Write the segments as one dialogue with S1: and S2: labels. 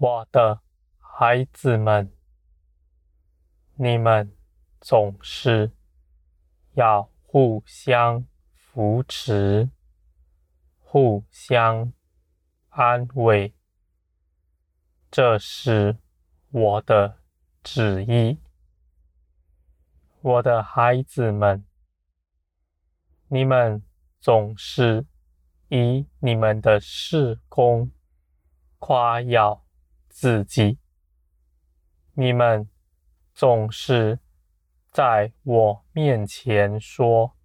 S1: 我的孩子们，你们总是要互相扶持、互相安慰，这是我的旨意。我的孩子们，你们总是以你们的事工夸耀自己，你们总是在我面前说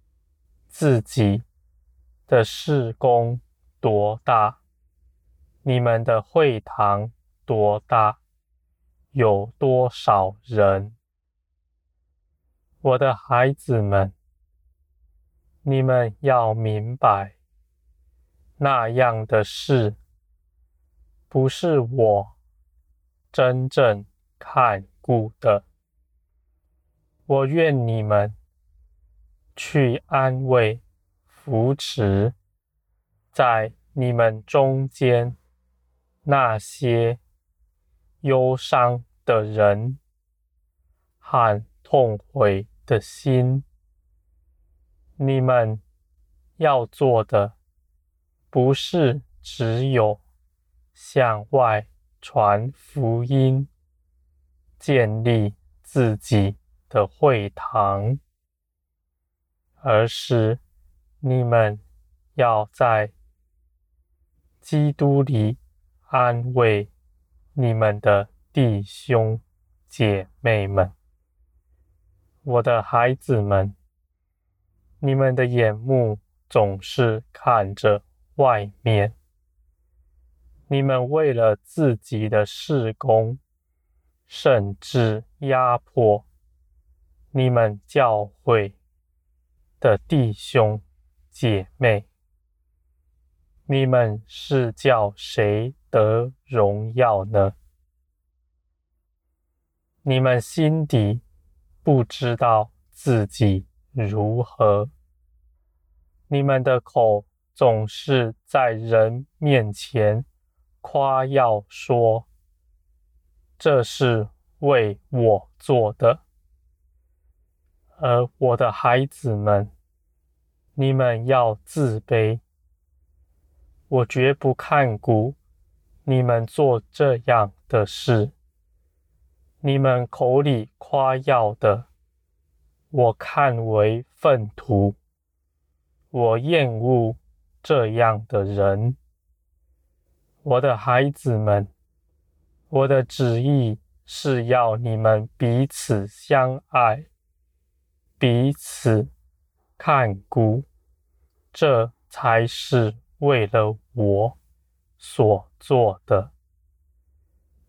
S1: 自己的事工多大，你们的会堂多大，有多少人。我的孩子们，你们要明白，那样的事不是我真正看顾的。我愿你们去安慰、扶持在你们中间那些忧伤的人和痛悔的心，你们要做的不是只有向外传福音、建立自己的会堂，而是你们要在基督里安慰你们的弟兄姐妹们。我的孩子们，你们的眼目总是看着外面，你们为了自己的事工，甚至压迫你们教会的弟兄姐妹，你们是叫谁得荣耀呢？你们心底，不知道自己如何，你们的口总是在人面前夸耀说：“这是为我做的。”而我的孩子们，你们要自卑，我绝不看顾你们做这样的事。你们口里夸耀的，我看为粪土。我厌恶这样的人。我的孩子们，我的旨意是要你们彼此相爱，彼此看顾，这才是为了我所做的。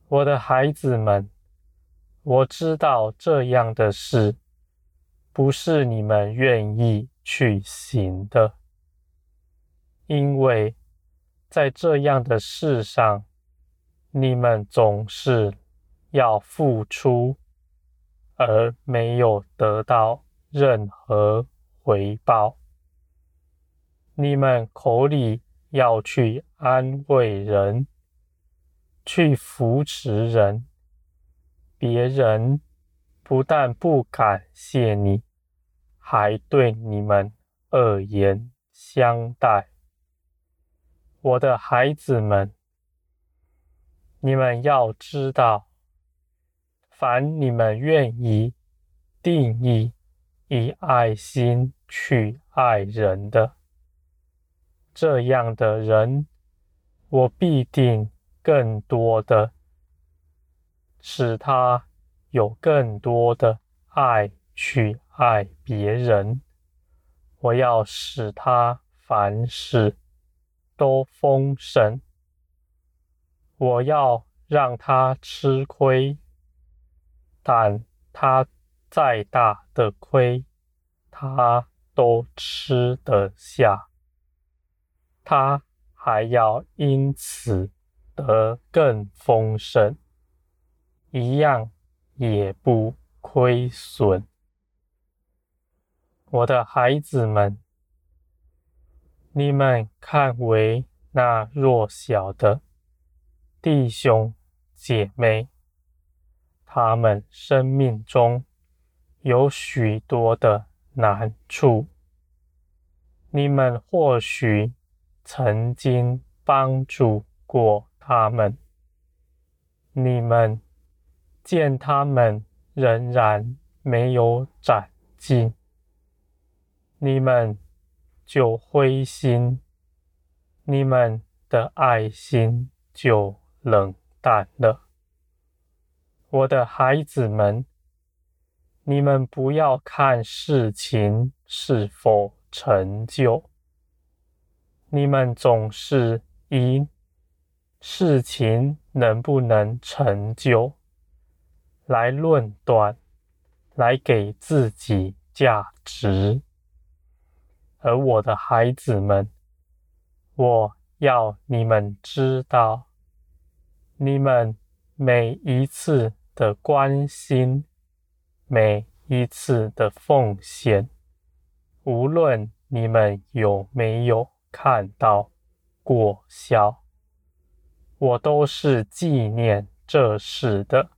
S1: 我的孩子们。我知道这样的事不是你们愿意去行的，因为在这样的事上，你们总是要付出，而没有得到任何回报。你们口里要去安慰人，去扶持人。别人不但不感谢你，还对你们恶言相待。我的孩子们，你们要知道，凡你们愿意定义以爱心去爱人的，这样的人，我必定更多的。使他有更多的爱去爱别人。我要使他凡事都丰盛。我要让他吃亏，但他再大的亏，他都吃得下。他还要因此得更丰盛。一样也不亏损。我的孩子们，你们看为那弱小的弟兄姐妹，他们生命中有许多的难处，你们或许曾经帮助过他们，你们见他们仍然没有长进，你们就灰心，你们的爱心就冷淡了。我的孩子们，你们不要看事情是否成就，你们总是以事情能不能成就来论断，来给自己价值。而我的孩子们，我要你们知道，你们每一次的关心，每一次的奉献，无论你们有没有看到果效，我都是纪念这事的。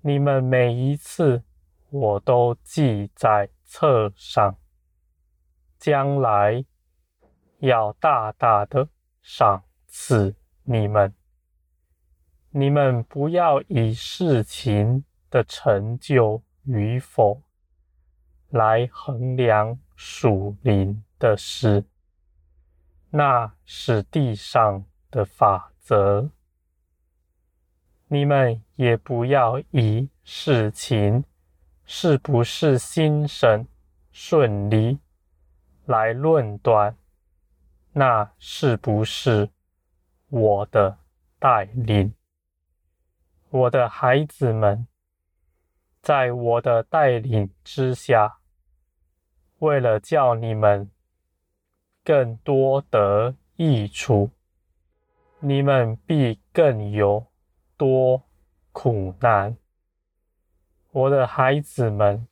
S1: 你们每一次，我都记在册上。将来要大大的赏赐你们。你们不要以事情的成就与否来衡量属灵的事，那是地上的法则。你们也不要以事情是不是心神顺利。来论断，那是不是我的带领？我的孩子们，在我的带领之下，为了叫你们更多得益处，你们必更有多苦难。我的孩子们。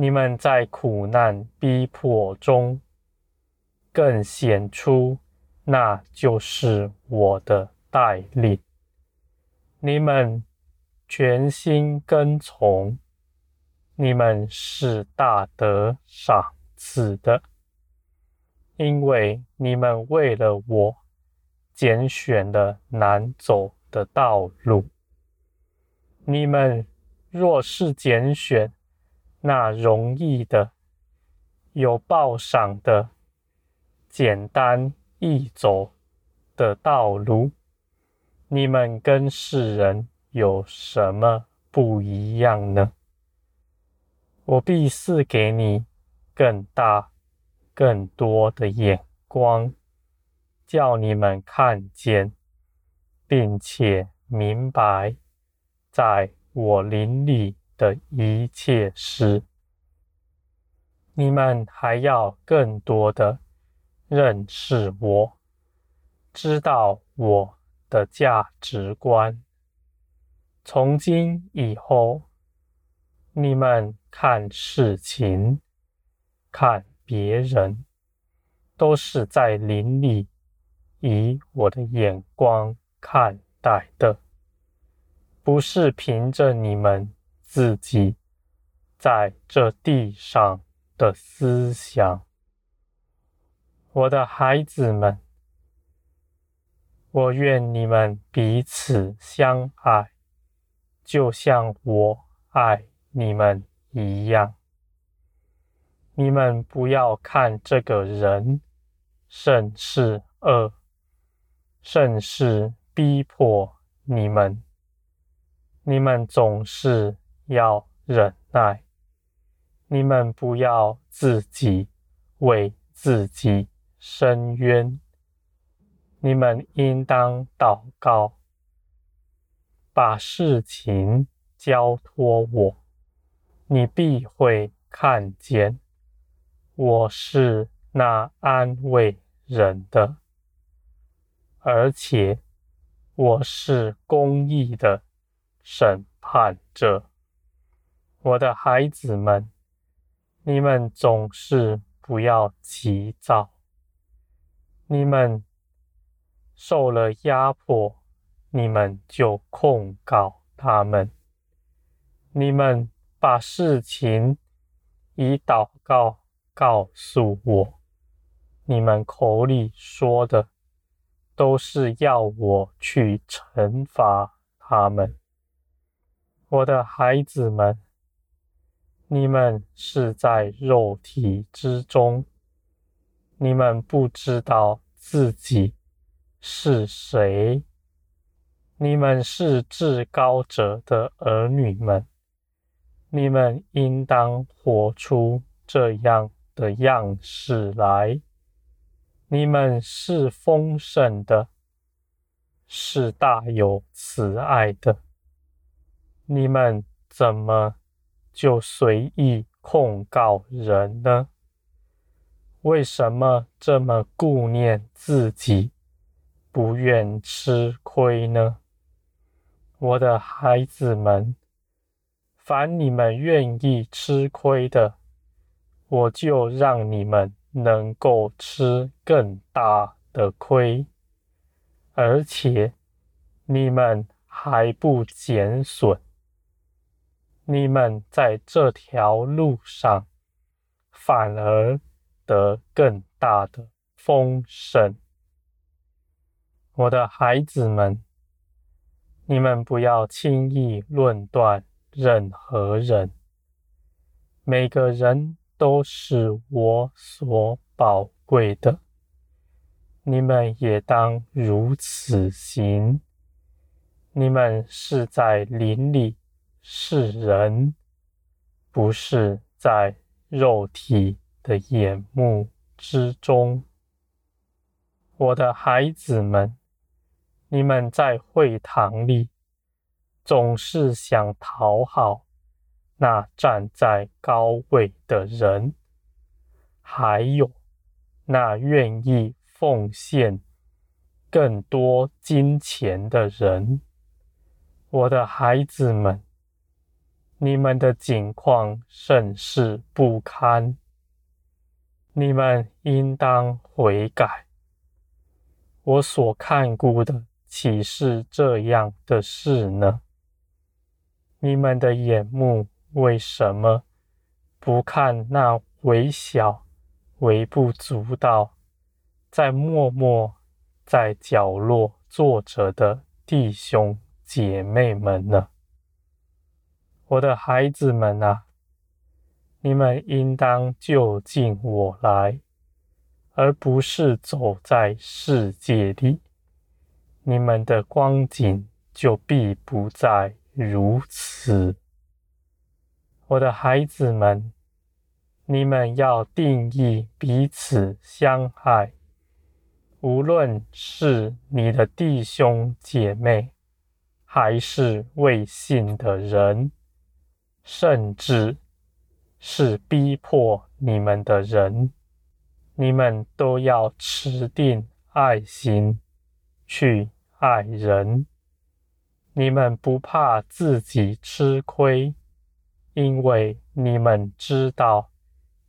S1: 你们在苦难逼迫中，更显出那就是我的带领。你们全心跟从，你们是大得赏赐的，因为你们为了我拣选了难走的道路。你们若是拣选，那容易的、有报赏的、简单易走的道路，你们跟世人有什么不一样呢？我必赐给你更大、更多的眼光，叫你们看见，并且明白，在我灵里。的一切事，你们还要更多的认识我，知道我的价值观。从今以后，你们看事情、看别人，都是在灵里以我的眼光看待的，不是凭着你们。自己在这地上的思想，我的孩子们，我愿你们彼此相爱，就像我爱你们一样。你们不要看这个人甚是恶，甚是逼迫你们，你们总是。要忍耐，你们不要自己为自己伸冤，你们应当祷告，把事情交托我，你必会看见。我是那安慰人的，而且我是公义的审判者。我的孩子们，你们总是不要急躁。你们受了压迫，你们就控告他们。你们把事情以祷告告诉我，你们口里说的都是要我去惩罚他们。我的孩子们，你们是在肉体之中，你们不知道自己是谁。你们是至高者的儿女们，你们应当活出这样的样式来。你们是丰盛的，是大有慈爱的。你们怎么就随意控告人呢？为什么这么顾念自己，不愿吃亏呢？我的孩子们，凡你们愿意吃亏的，我就让你们能够吃更大的亏，而且你们还不减损。你们在这条路上反而得更大的丰盛。我的孩子们，你们不要轻易论断任何人。每个人都是我所宝贵的，你们也当如此行。你们是在林里。是人，不是在肉体的眼目之中。我的孩子们，你们在会堂里总是想讨好那站在高位的人，还有那愿意奉献更多金钱的人。我的孩子们。你们的境况甚是不堪，你们应当悔改。我所看顾的岂是这样的事呢？你们的眼目为什么不看那微小、微不足道，在默默在角落坐着的弟兄姐妹们呢？我的孩子们啊，你们应当就近我来，而不是走在世界里。你们的光景就必不再如此。我的孩子们，你们要定义彼此相爱，无论是你的弟兄姐妹，还是未信的人。甚至是逼迫你们的人，你们都要持定爱心去爱人。你们不怕自己吃亏，因为你们知道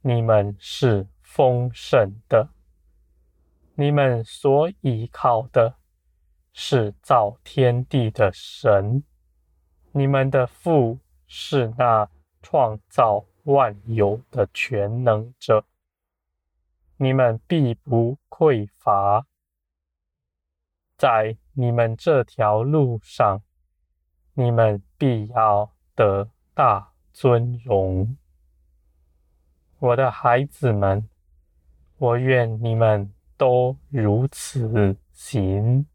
S1: 你们是丰盛的。你们所依靠的是造天地的神，你们的父。是那创造万有的全能者，你们必不匮乏。在你们这条路上，你们必要得大尊荣。我的孩子们，我愿你们都如此行。